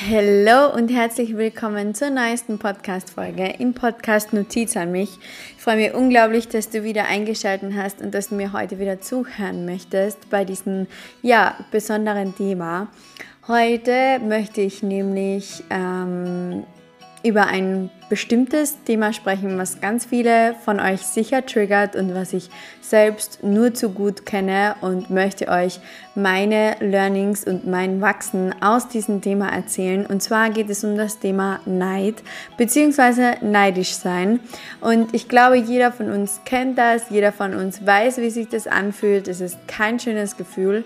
Hallo und herzlich willkommen zur neuesten Podcast-Folge im Podcast Notiz an mich. Ich freue mich unglaublich, dass du wieder eingeschaltet hast und dass du mir heute wieder zuhören möchtest bei diesem ja, besonderen Thema. Heute möchte ich nämlich ähm, über ein bestimmtes Thema sprechen, was ganz viele von euch sicher triggert und was ich selbst nur zu gut kenne und möchte euch meine Learnings und mein Wachsen aus diesem Thema erzählen. Und zwar geht es um das Thema Neid bzw. neidisch sein. Und ich glaube, jeder von uns kennt das, jeder von uns weiß, wie sich das anfühlt. Es ist kein schönes Gefühl.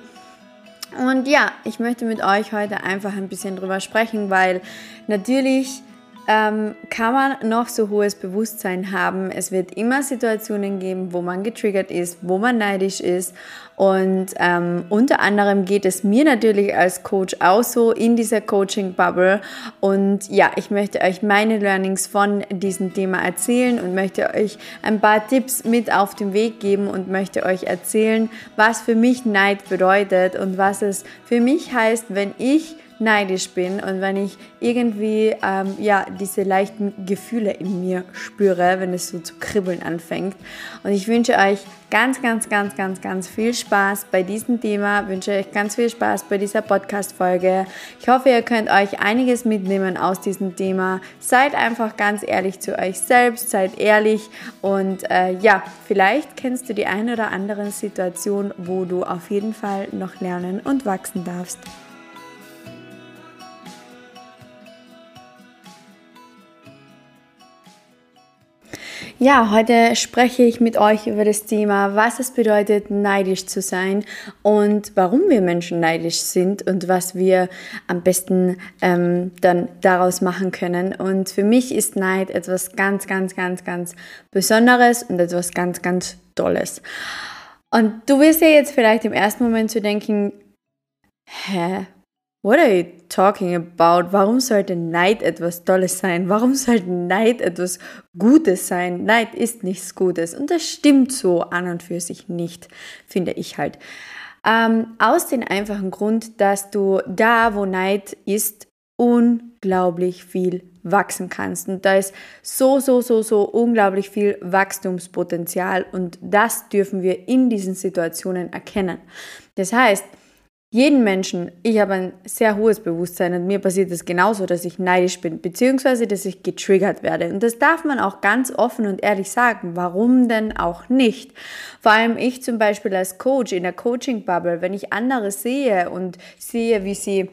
Und ja, ich möchte mit euch heute einfach ein bisschen drüber sprechen, weil natürlich ähm, kann man noch so hohes Bewusstsein haben. Es wird immer Situationen geben, wo man getriggert ist, wo man neidisch ist. Und ähm, unter anderem geht es mir natürlich als Coach auch so in dieser Coaching-Bubble. Und ja, ich möchte euch meine Learnings von diesem Thema erzählen und möchte euch ein paar Tipps mit auf den Weg geben und möchte euch erzählen, was für mich Neid bedeutet und was es für mich heißt, wenn ich neidisch bin und wenn ich irgendwie ähm, ja, diese leichten Gefühle in mir spüre, wenn es so zu kribbeln anfängt. Und ich wünsche euch ganz, ganz, ganz, ganz, ganz viel Spaß bei diesem Thema, wünsche euch ganz viel Spaß bei dieser Podcast-Folge. Ich hoffe, ihr könnt euch einiges mitnehmen aus diesem Thema. Seid einfach ganz ehrlich zu euch selbst, seid ehrlich und äh, ja, vielleicht kennst du die eine oder andere Situation, wo du auf jeden Fall noch lernen und wachsen darfst. Ja, heute spreche ich mit euch über das Thema, was es bedeutet, neidisch zu sein und warum wir Menschen neidisch sind und was wir am besten ähm, dann daraus machen können. Und für mich ist Neid etwas ganz, ganz, ganz, ganz Besonderes und etwas ganz, ganz Tolles. Und du wirst ja jetzt vielleicht im ersten Moment zu denken, hä, What are you talking about? Warum sollte Neid etwas Tolles sein? Warum sollte Neid etwas Gutes sein? Neid ist nichts Gutes. Und das stimmt so an und für sich nicht, finde ich halt. Ähm, aus dem einfachen Grund, dass du da, wo Neid ist, unglaublich viel wachsen kannst. Und da ist so, so, so, so unglaublich viel Wachstumspotenzial und das dürfen wir in diesen Situationen erkennen. Das heißt, jeden Menschen, ich habe ein sehr hohes Bewusstsein und mir passiert es genauso, dass ich neidisch bin, beziehungsweise dass ich getriggert werde. Und das darf man auch ganz offen und ehrlich sagen. Warum denn auch nicht? Vor allem ich zum Beispiel als Coach in der Coaching-Bubble, wenn ich andere sehe und sehe, wie sie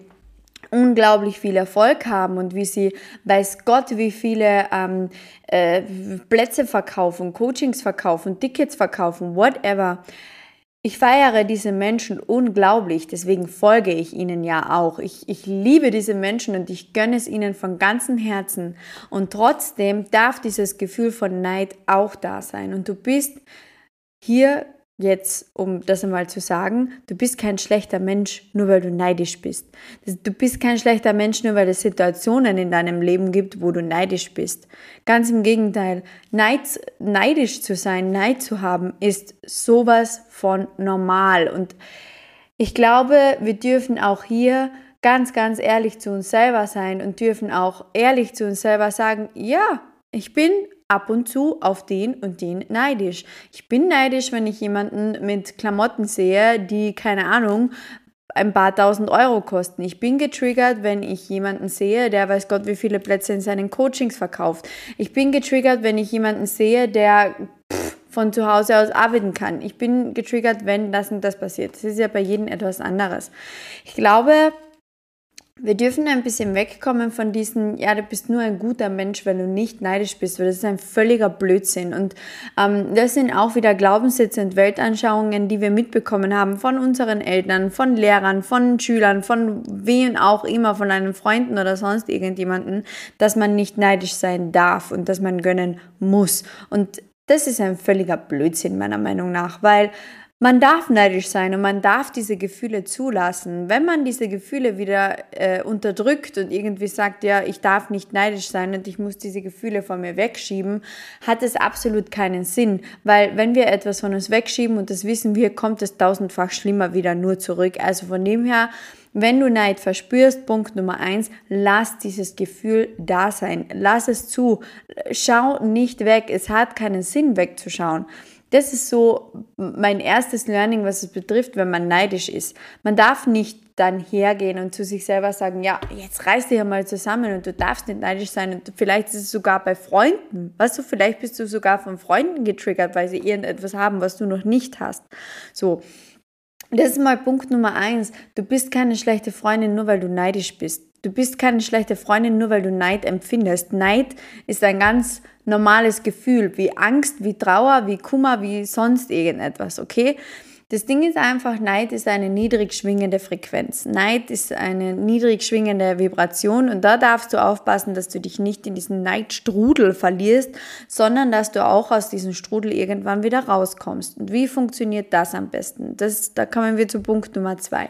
unglaublich viel Erfolg haben und wie sie, weiß Gott, wie viele ähm, äh, Plätze verkaufen, Coachings verkaufen, Tickets verkaufen, whatever ich feiere diese Menschen unglaublich, deswegen folge ich ihnen ja auch. Ich, ich liebe diese Menschen und ich gönne es ihnen von ganzem Herzen. Und trotzdem darf dieses Gefühl von Neid auch da sein. Und du bist hier jetzt, um das einmal zu sagen, du bist kein schlechter Mensch, nur weil du neidisch bist. Du bist kein schlechter Mensch, nur weil es Situationen in deinem Leben gibt, wo du neidisch bist. Ganz im Gegenteil, Neid, neidisch zu sein, Neid zu haben, ist sowas von normal. Und ich glaube, wir dürfen auch hier ganz, ganz ehrlich zu uns selber sein und dürfen auch ehrlich zu uns selber sagen, ja, ich bin ab und zu auf den und den neidisch. Ich bin neidisch, wenn ich jemanden mit Klamotten sehe, die, keine Ahnung, ein paar tausend Euro kosten. Ich bin getriggert, wenn ich jemanden sehe, der weiß Gott, wie viele Plätze in seinen Coachings verkauft. Ich bin getriggert, wenn ich jemanden sehe, der von zu Hause aus arbeiten kann. Ich bin getriggert, wenn das und das passiert. Das ist ja bei jedem etwas anderes. Ich glaube, wir dürfen ein bisschen wegkommen von diesen, ja, du bist nur ein guter Mensch, weil du nicht neidisch bist, weil das ist ein völliger Blödsinn. Und ähm, das sind auch wieder Glaubenssätze und Weltanschauungen, die wir mitbekommen haben von unseren Eltern, von Lehrern, von Schülern, von wem auch immer, von deinen Freunden oder sonst irgendjemanden, dass man nicht neidisch sein darf und dass man gönnen muss. Und das ist ein völliger Blödsinn meiner Meinung nach, weil man darf neidisch sein und man darf diese Gefühle zulassen. Wenn man diese Gefühle wieder äh, unterdrückt und irgendwie sagt, ja, ich darf nicht neidisch sein und ich muss diese Gefühle von mir wegschieben, hat es absolut keinen Sinn. Weil wenn wir etwas von uns wegschieben und das wissen wir, kommt es tausendfach schlimmer wieder nur zurück. Also von dem her, wenn du Neid verspürst, Punkt Nummer eins, lass dieses Gefühl da sein. Lass es zu. Schau nicht weg. Es hat keinen Sinn wegzuschauen. Das ist so mein erstes Learning, was es betrifft, wenn man neidisch ist. Man darf nicht dann hergehen und zu sich selber sagen, ja, jetzt reiß dich ja mal zusammen und du darfst nicht neidisch sein und vielleicht ist es sogar bei Freunden. Weißt du, vielleicht bist du sogar von Freunden getriggert, weil sie irgendetwas haben, was du noch nicht hast. So. Das ist mal Punkt Nummer eins. Du bist keine schlechte Freundin, nur weil du neidisch bist. Du bist keine schlechte Freundin, nur weil du Neid empfindest. Neid ist ein ganz normales Gefühl, wie Angst, wie Trauer, wie Kummer, wie sonst irgendetwas, okay? Das Ding ist einfach, Neid ist eine niedrig schwingende Frequenz. Neid ist eine niedrig schwingende Vibration und da darfst du aufpassen, dass du dich nicht in diesen Neidstrudel verlierst, sondern dass du auch aus diesem Strudel irgendwann wieder rauskommst. Und wie funktioniert das am besten? Das, da kommen wir zu Punkt Nummer zwei.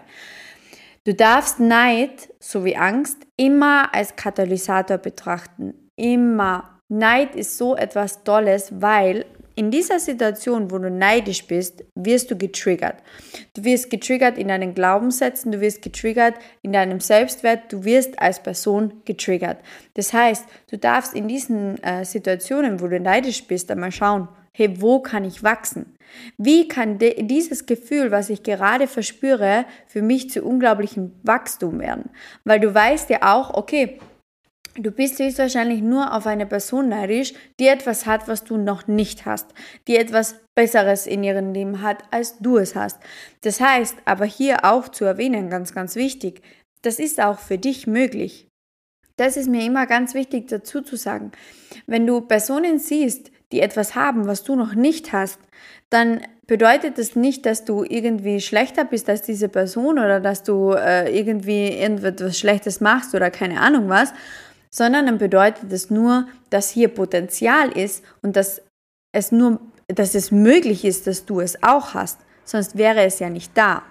Du darfst Neid sowie Angst immer als Katalysator betrachten. Immer. Neid ist so etwas Tolles, weil in dieser Situation, wo du neidisch bist, wirst du getriggert. Du wirst getriggert in deinen Glaubenssätzen, du wirst getriggert in deinem Selbstwert, du wirst als Person getriggert. Das heißt, du darfst in diesen äh, Situationen, wo du neidisch bist, einmal schauen, hey, wo kann ich wachsen? Wie kann dieses Gefühl, was ich gerade verspüre, für mich zu unglaublichem Wachstum werden? Weil du weißt ja auch, okay, Du bist höchstwahrscheinlich nur auf eine Person neidisch, die etwas hat, was du noch nicht hast, die etwas Besseres in ihrem Leben hat, als du es hast. Das heißt, aber hier auch zu erwähnen, ganz, ganz wichtig, das ist auch für dich möglich. Das ist mir immer ganz wichtig dazu zu sagen. Wenn du Personen siehst, die etwas haben, was du noch nicht hast, dann bedeutet das nicht, dass du irgendwie schlechter bist als diese Person oder dass du äh, irgendwie irgendetwas Schlechtes machst oder keine Ahnung was, sondern dann bedeutet es nur, dass hier Potenzial ist und dass es nur, dass es möglich ist, dass du es auch hast. Sonst wäre es ja nicht da.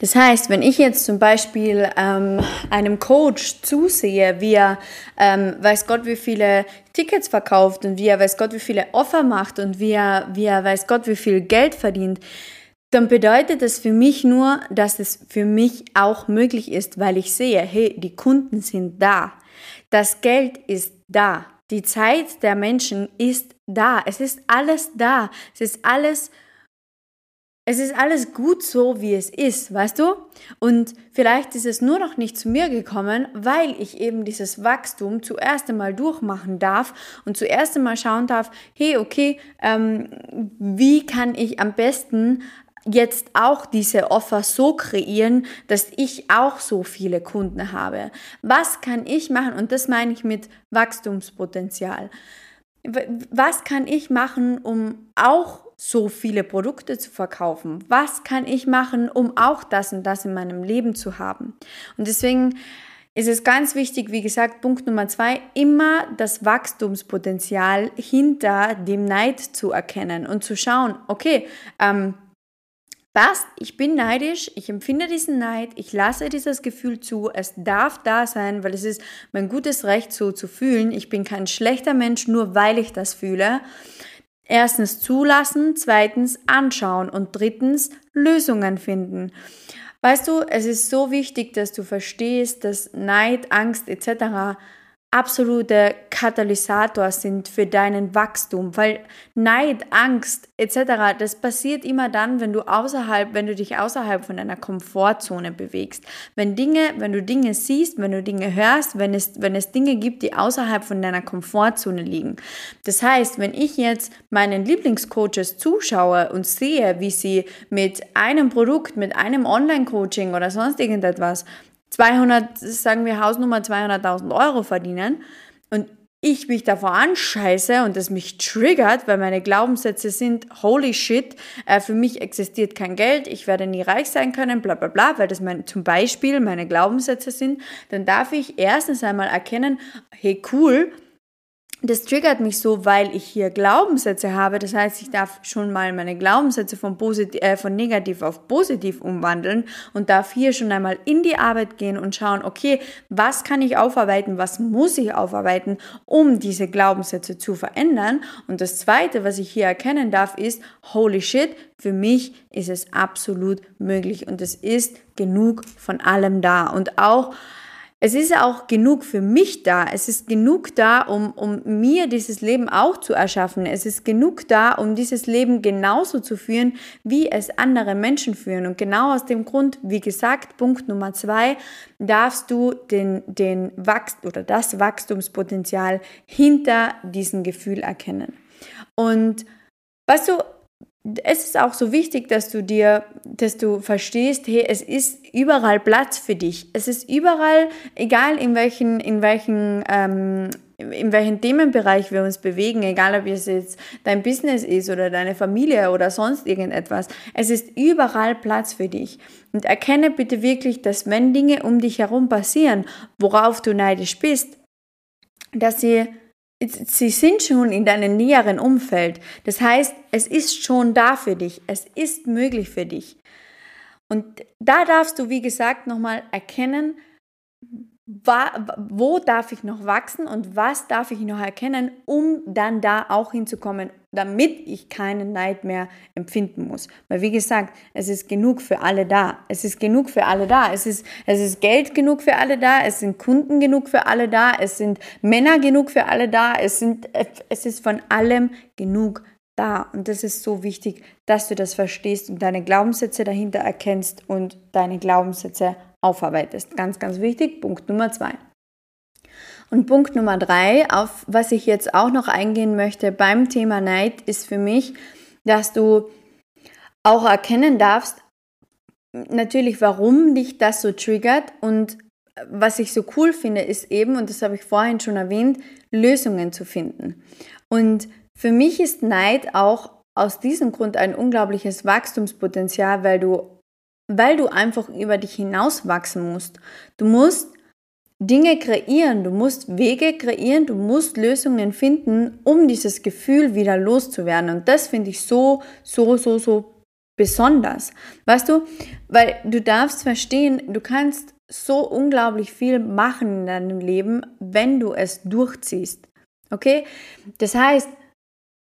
Das heißt, wenn ich jetzt zum Beispiel ähm, einem Coach zusehe, wie er ähm, weiß Gott, wie viele Tickets verkauft und wie er weiß Gott, wie viele Offer macht und wie er, wie er weiß Gott, wie viel Geld verdient, dann bedeutet das für mich nur, dass es für mich auch möglich ist, weil ich sehe, hey, die Kunden sind da, das Geld ist da, die Zeit der Menschen ist da, es ist alles da, es ist alles es ist alles gut so, wie es ist, weißt du? Und vielleicht ist es nur noch nicht zu mir gekommen, weil ich eben dieses Wachstum zuerst einmal durchmachen darf und zuerst einmal schauen darf, hey, okay, ähm, wie kann ich am besten jetzt auch diese Offer so kreieren, dass ich auch so viele Kunden habe? Was kann ich machen? Und das meine ich mit Wachstumspotenzial. Was kann ich machen, um auch so viele Produkte zu verkaufen? Was kann ich machen, um auch das und das in meinem Leben zu haben? Und deswegen ist es ganz wichtig, wie gesagt, Punkt Nummer zwei, immer das Wachstumspotenzial hinter dem Neid zu erkennen und zu schauen, okay, ähm, passt, ich bin neidisch, ich empfinde diesen Neid, ich lasse dieses Gefühl zu, es darf da sein, weil es ist mein gutes Recht so zu fühlen. Ich bin kein schlechter Mensch, nur weil ich das fühle. Erstens zulassen, zweitens anschauen und drittens Lösungen finden. Weißt du, es ist so wichtig, dass du verstehst, dass Neid, Angst etc absolute Katalysator sind für deinen Wachstum, weil Neid, Angst etc. das passiert immer dann, wenn du außerhalb, wenn du dich außerhalb von deiner Komfortzone bewegst. Wenn Dinge, wenn du Dinge siehst, wenn du Dinge hörst, wenn es wenn es Dinge gibt, die außerhalb von deiner Komfortzone liegen. Das heißt, wenn ich jetzt meinen Lieblingscoaches zuschaue und sehe, wie sie mit einem Produkt, mit einem Online-Coaching oder sonst irgendetwas 200, sagen wir Hausnummer 200.000 Euro verdienen und ich mich davor anscheiße und es mich triggert, weil meine Glaubenssätze sind, holy shit, äh, für mich existiert kein Geld, ich werde nie reich sein können, bla bla bla, weil das mein, zum Beispiel meine Glaubenssätze sind, dann darf ich erstens einmal erkennen, hey cool, das triggert mich so, weil ich hier Glaubenssätze habe. Das heißt, ich darf schon mal meine Glaubenssätze von, positiv, äh, von negativ auf positiv umwandeln und darf hier schon einmal in die Arbeit gehen und schauen, okay, was kann ich aufarbeiten, was muss ich aufarbeiten, um diese Glaubenssätze zu verändern. Und das Zweite, was ich hier erkennen darf, ist, holy shit, für mich ist es absolut möglich und es ist genug von allem da. Und auch es ist auch genug für mich da. Es ist genug da, um, um mir dieses Leben auch zu erschaffen. Es ist genug da, um dieses Leben genauso zu führen, wie es andere Menschen führen. Und genau aus dem Grund, wie gesagt, Punkt Nummer zwei, darfst du den, den Wachst oder das Wachstumspotenzial hinter diesem Gefühl erkennen. Und weißt du, es ist auch so wichtig, dass du dir, dass du verstehst, hey, es ist überall Platz für dich. Es ist überall, egal in welchen, in welchen, ähm, in welchen Themenbereich wir uns bewegen, egal ob es jetzt dein Business ist oder deine Familie oder sonst irgendetwas, es ist überall Platz für dich. Und erkenne bitte wirklich, dass wenn Dinge um dich herum passieren, worauf du neidisch bist, dass sie sie sind schon in deinem näheren Umfeld. Das heißt, es ist schon da für dich. Es ist möglich für dich. Und da darfst du, wie gesagt, nochmal erkennen, wo darf ich noch wachsen und was darf ich noch erkennen, um dann da auch hinzukommen, damit ich keinen Neid mehr empfinden muss. Weil wie gesagt, es ist genug für alle da. Es ist genug für alle da. Es ist, es ist Geld genug für alle da. Es sind Kunden genug für alle da. Es sind Männer genug für alle da. Es, sind, es ist von allem genug da. Und das ist so wichtig, dass du das verstehst und deine Glaubenssätze dahinter erkennst und deine Glaubenssätze aufarbeitest. Ganz, ganz wichtig. Punkt Nummer zwei. Und Punkt Nummer drei, auf was ich jetzt auch noch eingehen möchte beim Thema Neid, ist für mich, dass du auch erkennen darfst, natürlich, warum dich das so triggert und was ich so cool finde, ist eben, und das habe ich vorhin schon erwähnt, Lösungen zu finden. Und für mich ist Neid auch aus diesem Grund ein unglaubliches Wachstumspotenzial, weil du weil du einfach über dich hinaus wachsen musst. Du musst Dinge kreieren, du musst Wege kreieren, du musst Lösungen finden, um dieses Gefühl wieder loszuwerden. Und das finde ich so, so, so, so besonders. Weißt du, weil du darfst verstehen, du kannst so unglaublich viel machen in deinem Leben, wenn du es durchziehst. Okay? Das heißt,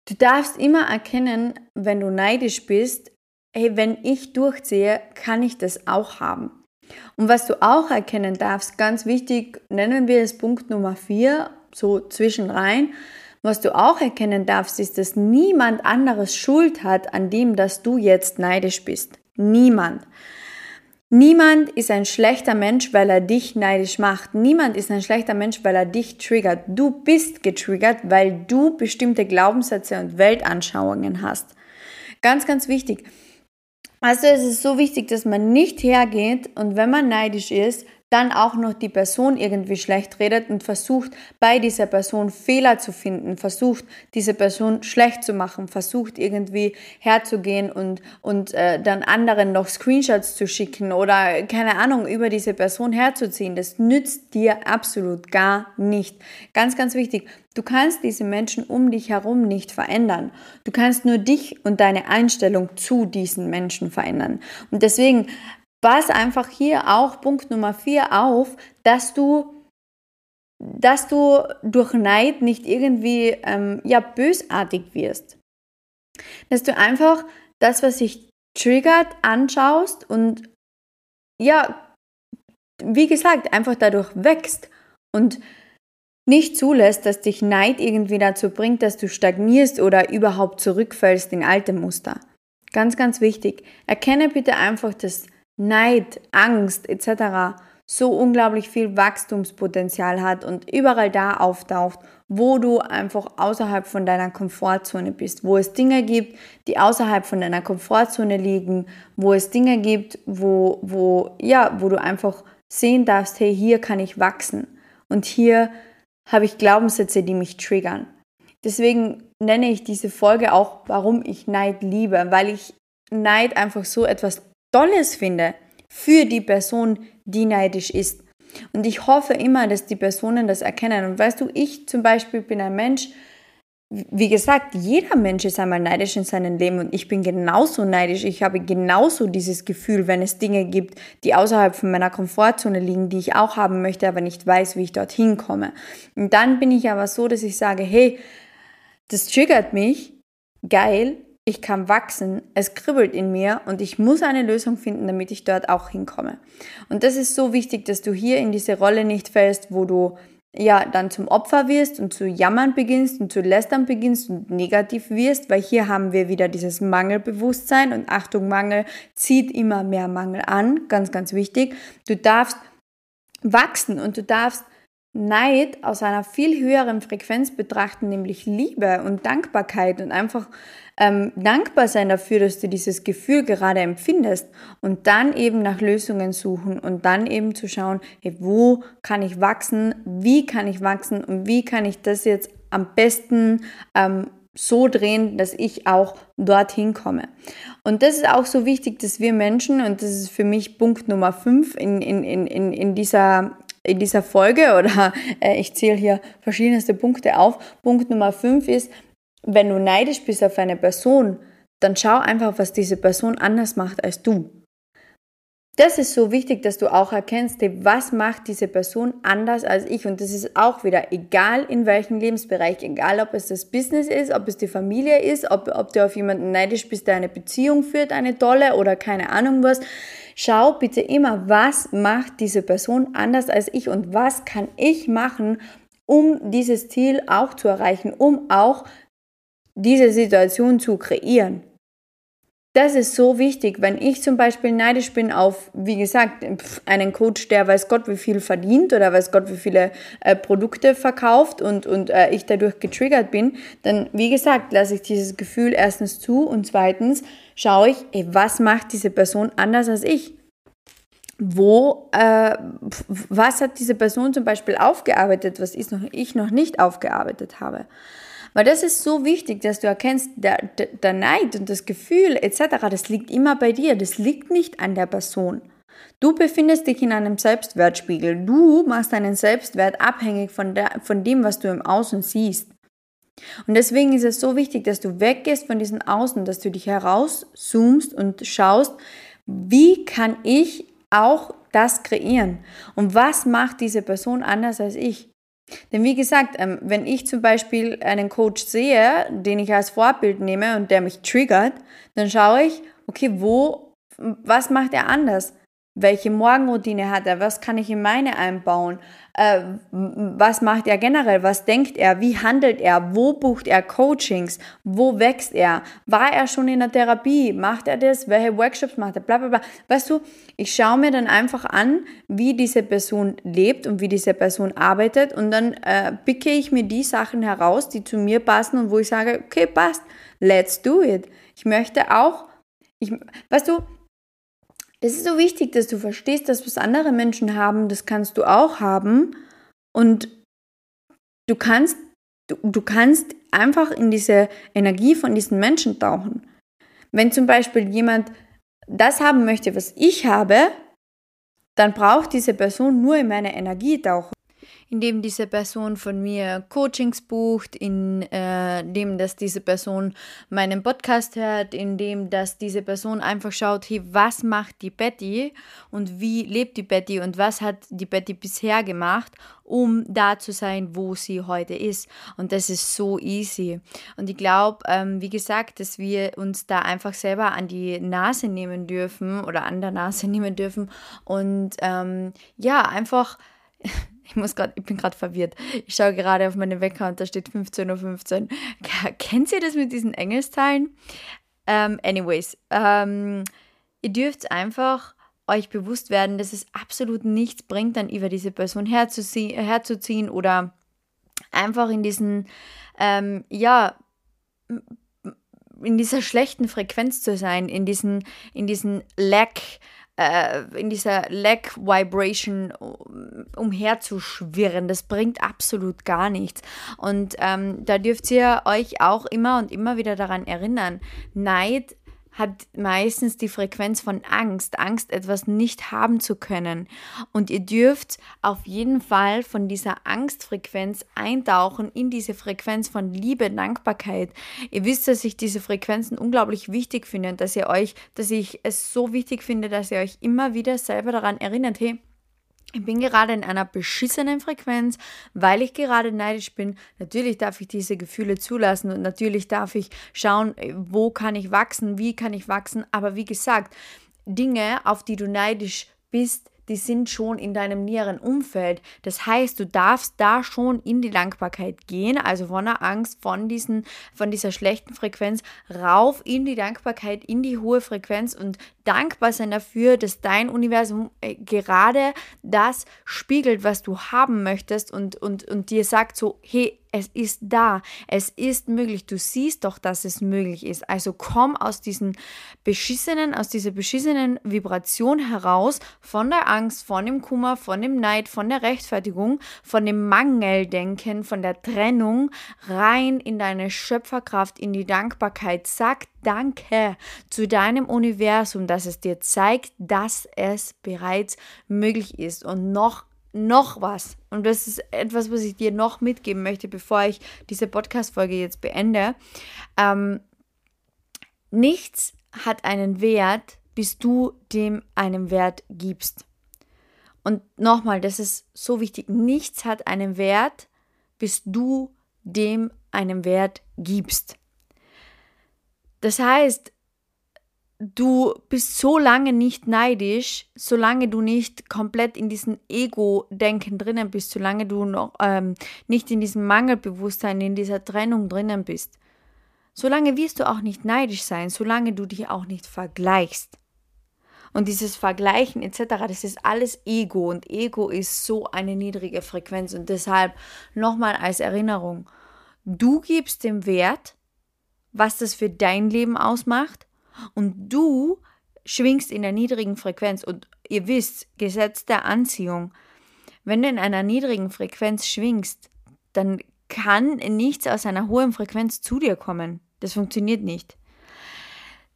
du darfst immer erkennen, wenn du neidisch bist, hey, wenn ich durchziehe, kann ich das auch haben. Und was du auch erkennen darfst, ganz wichtig, nennen wir es Punkt Nummer 4, so zwischenrein, was du auch erkennen darfst, ist, dass niemand anderes Schuld hat an dem, dass du jetzt neidisch bist. Niemand. Niemand ist ein schlechter Mensch, weil er dich neidisch macht. Niemand ist ein schlechter Mensch, weil er dich triggert. Du bist getriggert, weil du bestimmte Glaubenssätze und Weltanschauungen hast. Ganz, ganz wichtig. Also es ist so wichtig, dass man nicht hergeht und wenn man neidisch ist, dann auch noch die Person irgendwie schlecht redet und versucht bei dieser Person Fehler zu finden, versucht diese Person schlecht zu machen, versucht irgendwie herzugehen und, und äh, dann anderen noch Screenshots zu schicken oder keine Ahnung über diese Person herzuziehen. Das nützt dir absolut gar nicht. Ganz, ganz wichtig. Du kannst diese Menschen um dich herum nicht verändern. Du kannst nur dich und deine Einstellung zu diesen Menschen verändern. Und deswegen pass einfach hier auch Punkt Nummer vier auf, dass du dass du durch Neid nicht irgendwie ähm, ja bösartig wirst. Dass du einfach das, was sich triggert, anschaust und ja, wie gesagt, einfach dadurch wächst und nicht zulässt, dass dich Neid irgendwie dazu bringt, dass du stagnierst oder überhaupt zurückfällst in alte Muster. Ganz, ganz wichtig. Erkenne bitte einfach, dass Neid, Angst etc. so unglaublich viel Wachstumspotenzial hat und überall da auftaucht, wo du einfach außerhalb von deiner Komfortzone bist, wo es Dinge gibt, die außerhalb von deiner Komfortzone liegen, wo es Dinge gibt, wo, wo, ja, wo du einfach sehen darfst, hey, hier kann ich wachsen und hier habe ich Glaubenssätze, die mich triggern. Deswegen nenne ich diese Folge auch, warum ich Neid liebe, weil ich Neid einfach so etwas Tolles finde für die Person, die neidisch ist. Und ich hoffe immer, dass die Personen das erkennen. Und weißt du, ich zum Beispiel bin ein Mensch, wie gesagt, jeder Mensch ist einmal neidisch in seinem Leben und ich bin genauso neidisch. Ich habe genauso dieses Gefühl, wenn es Dinge gibt, die außerhalb von meiner Komfortzone liegen, die ich auch haben möchte, aber nicht weiß, wie ich dorthin komme. Und dann bin ich aber so, dass ich sage, hey, das triggert mich, geil, ich kann wachsen, es kribbelt in mir und ich muss eine Lösung finden, damit ich dort auch hinkomme. Und das ist so wichtig, dass du hier in diese Rolle nicht fällst, wo du ja dann zum Opfer wirst und zu jammern beginnst und zu lästern beginnst und negativ wirst, weil hier haben wir wieder dieses Mangelbewusstsein und Achtung, Mangel zieht immer mehr Mangel an, ganz, ganz wichtig. Du darfst wachsen und du darfst Neid aus einer viel höheren Frequenz betrachten, nämlich Liebe und Dankbarkeit und einfach ähm, dankbar sein dafür, dass du dieses Gefühl gerade empfindest und dann eben nach Lösungen suchen und dann eben zu schauen, hey, wo kann ich wachsen, wie kann ich wachsen und wie kann ich das jetzt am besten ähm, so drehen, dass ich auch dorthin komme. Und das ist auch so wichtig, dass wir Menschen, und das ist für mich Punkt Nummer 5 in, in, in, in, dieser, in dieser Folge, oder äh, ich zähle hier verschiedenste Punkte auf. Punkt Nummer 5 ist, wenn du neidisch bist auf eine Person, dann schau einfach, was diese Person anders macht als du. Das ist so wichtig, dass du auch erkennst, was macht diese Person anders als ich. Und das ist auch wieder egal in welchem Lebensbereich, egal ob es das Business ist, ob es die Familie ist, ob, ob du auf jemanden neidisch bist, der eine Beziehung führt, eine tolle oder keine Ahnung was. Schau bitte immer, was macht diese Person anders als ich und was kann ich machen, um dieses Ziel auch zu erreichen, um auch diese Situation zu kreieren. Das ist so wichtig, wenn ich zum Beispiel neidisch bin auf, wie gesagt, einen Coach, der weiß Gott wie viel verdient oder weiß Gott wie viele äh, Produkte verkauft und, und äh, ich dadurch getriggert bin, dann, wie gesagt, lasse ich dieses Gefühl erstens zu und zweitens schaue ich, ey, was macht diese Person anders als ich? Wo, äh, was hat diese Person zum Beispiel aufgearbeitet, was ich noch, ich noch nicht aufgearbeitet habe? Weil das ist so wichtig, dass du erkennst, der, der, Neid und das Gefühl etc., das liegt immer bei dir, das liegt nicht an der Person. Du befindest dich in einem Selbstwertspiegel. Du machst deinen Selbstwert abhängig von, der, von dem, was du im Außen siehst. Und deswegen ist es so wichtig, dass du weggehst von diesem Außen, dass du dich herauszoomst und schaust, wie kann ich auch das kreieren? Und was macht diese Person anders als ich? Denn wie gesagt, ähm, wenn ich zum Beispiel einen Coach sehe, den ich als Vorbild nehme und der mich triggert, dann schaue ich, okay, wo, was macht er anders? Welche Morgenroutine hat er? Was kann ich in meine einbauen? Äh, was macht er generell? Was denkt er? Wie handelt er? Wo bucht er Coachings? Wo wächst er? War er schon in der Therapie? Macht er das? Welche Workshops macht er? Bla, bla, bla. Weißt du, ich schaue mir dann einfach an, wie diese Person lebt und wie diese Person arbeitet und dann äh, picke ich mir die Sachen heraus, die zu mir passen und wo ich sage, okay, passt, let's do it. Ich möchte auch, ich, weißt du, es ist so wichtig, dass du verstehst, dass was andere Menschen haben, das kannst du auch haben. Und du kannst, du, du kannst einfach in diese Energie von diesen Menschen tauchen. Wenn zum Beispiel jemand das haben möchte, was ich habe, dann braucht diese Person nur in meine Energie tauchen indem diese Person von mir Coachings bucht, indem äh, dass diese Person meinen Podcast hört, indem dass diese Person einfach schaut, hey, was macht die Betty und wie lebt die Betty und was hat die Betty bisher gemacht, um da zu sein, wo sie heute ist. Und das ist so easy. Und ich glaube, ähm, wie gesagt, dass wir uns da einfach selber an die Nase nehmen dürfen oder an der Nase nehmen dürfen und ähm, ja, einfach ich muss gerade, ich bin gerade verwirrt. Ich schaue gerade auf meine Wecker und da steht 15.15 Uhr. Kennt ihr das mit diesen Engelszahlen? Um, ähm, anyways, um, ähm, ihr dürft einfach euch bewusst werden, dass es absolut nichts bringt, dann über diese Person herzuziehen oder einfach in diesen, ähm, ja, in dieser schlechten Frequenz zu sein, in diesen, in diesen Lack, in dieser Leg Vibration umherzuschwirren. Das bringt absolut gar nichts. Und ähm, da dürft ihr euch auch immer und immer wieder daran erinnern, Neid hat meistens die Frequenz von Angst, Angst, etwas nicht haben zu können. Und ihr dürft auf jeden Fall von dieser Angstfrequenz eintauchen in diese Frequenz von Liebe, Dankbarkeit. Ihr wisst, dass ich diese Frequenzen unglaublich wichtig finde und dass ihr euch, dass ich es so wichtig finde, dass ihr euch immer wieder selber daran erinnert, hey, ich bin gerade in einer beschissenen Frequenz, weil ich gerade neidisch bin. Natürlich darf ich diese Gefühle zulassen und natürlich darf ich schauen, äh, wo kann ich wachsen, wie kann ich wachsen. Aber wie gesagt, Dinge, auf die du neidisch bist, die sind schon in deinem näheren Umfeld. Das heißt, du darfst da schon in die Dankbarkeit gehen, also von der Angst, von, diesen, von dieser schlechten Frequenz rauf in die Dankbarkeit, in die hohe Frequenz und dankbar sein dafür, dass dein Universum äh, gerade das spiegelt, was du haben möchtest und, und, und dir sagt so, hey, es ist da, es ist möglich, du siehst doch, dass es möglich ist. Also komm aus diesen beschissenen, aus dieser beschissenen Vibration heraus, von der Angst, von dem Kummer, von dem Neid, von der Rechtfertigung, von dem Mangeldenken, von der Trennung, rein in deine Schöpferkraft, in die Dankbarkeit. Sag Danke zu deinem Universum, dass es dir zeigt, dass es bereits möglich ist. Und noch noch was. Und das ist etwas, was ich dir noch mitgeben möchte, bevor ich diese Podcast-Folge jetzt beende. Ähm, nichts hat einen Wert, bis du dem einen Wert gibst. Und nochmal, das ist so wichtig. Nichts hat einen Wert, bis du dem einen Wert gibst. Das heißt, du bist so lange nicht neidisch, solange du nicht komplett in diesem Ego-Denken drinnen bist, solange du noch ähm, nicht in diesem Mangelbewusstsein, in dieser Trennung drinnen bist. Solange wirst du auch nicht neidisch sein, solange du dich auch nicht vergleichst. Und dieses Vergleichen etc., das ist alles Ego und Ego ist so eine niedrige Frequenz und deshalb nochmal als Erinnerung, du gibst dem Wert, was das für dein Leben ausmacht und du schwingst in der niedrigen Frequenz und ihr wisst, Gesetz der Anziehung, wenn du in einer niedrigen Frequenz schwingst, dann kann nichts aus einer hohen Frequenz zu dir kommen. Das funktioniert nicht.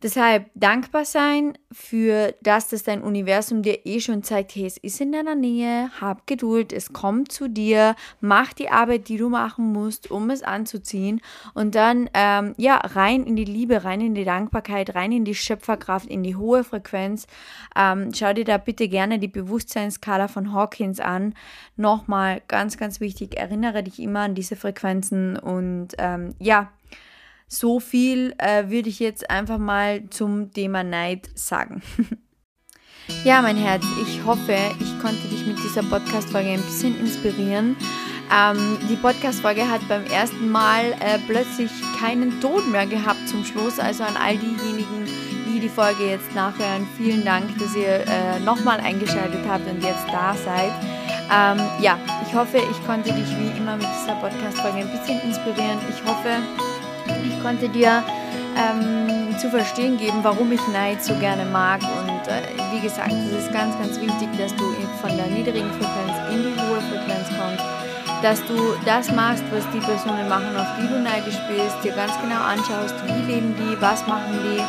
Deshalb dankbar sein für das, dass dein Universum dir eh schon zeigt, hey, es ist in deiner Nähe, hab Geduld, es kommt zu dir, mach die Arbeit, die du machen musst, um es anzuziehen und dann ähm, ja rein in die Liebe, rein in die Dankbarkeit, rein in die Schöpferkraft, in die hohe Frequenz. Ähm, schau dir da bitte gerne die Bewusstseinsskala von Hawkins an. Nochmal ganz, ganz wichtig, erinnere dich immer an diese Frequenzen und ähm, ja, so viel äh, würde ich jetzt einfach mal zum Thema Neid sagen. ja, mein Herz, ich hoffe, ich konnte dich mit dieser Podcast-Folge ein bisschen inspirieren. Ähm, die Podcast-Folge hat beim ersten Mal äh, plötzlich keinen Ton mehr gehabt zum Schluss. Also an all diejenigen, die die Folge jetzt nachhören, vielen Dank, dass ihr äh, nochmal eingeschaltet habt und jetzt da seid. Ähm, ja, ich hoffe, ich konnte dich wie immer mit dieser Podcast-Folge ein bisschen inspirieren. Ich hoffe, konnte dir ähm, zu verstehen geben, warum ich Neid so gerne mag. Und äh, wie gesagt, es ist ganz, ganz wichtig, dass du von der niedrigen Frequenz in die hohe Frequenz kommst. Dass du das machst, was die Personen machen, auf die du neidisch bist, dir ganz genau anschaust, wie leben die, was machen die.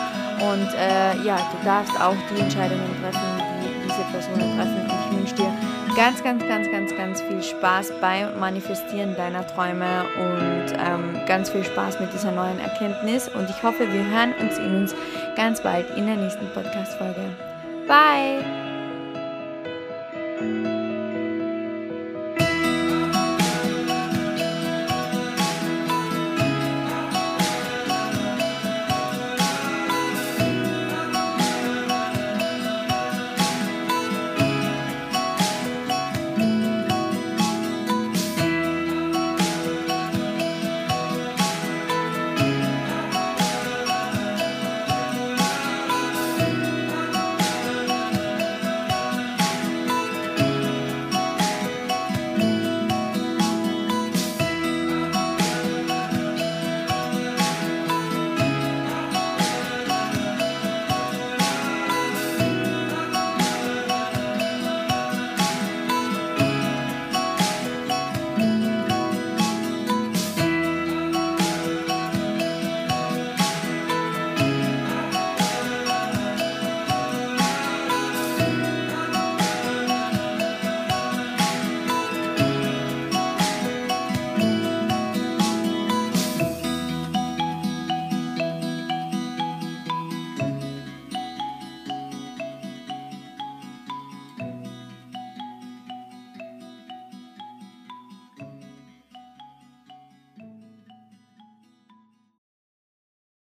Und äh, ja, du darfst auch die Entscheidungen treffen, die diese Personen treffen. Ich wünsche dir ganz, ganz, ganz, ganz, ganz viel Spaß beim Manifestieren deiner Träume und ähm, ganz viel Spaß mit dieser neuen Erkenntnis. Und ich hoffe, wir hören uns in uns ganz bald in der nächsten Podcast-Folge. Bye!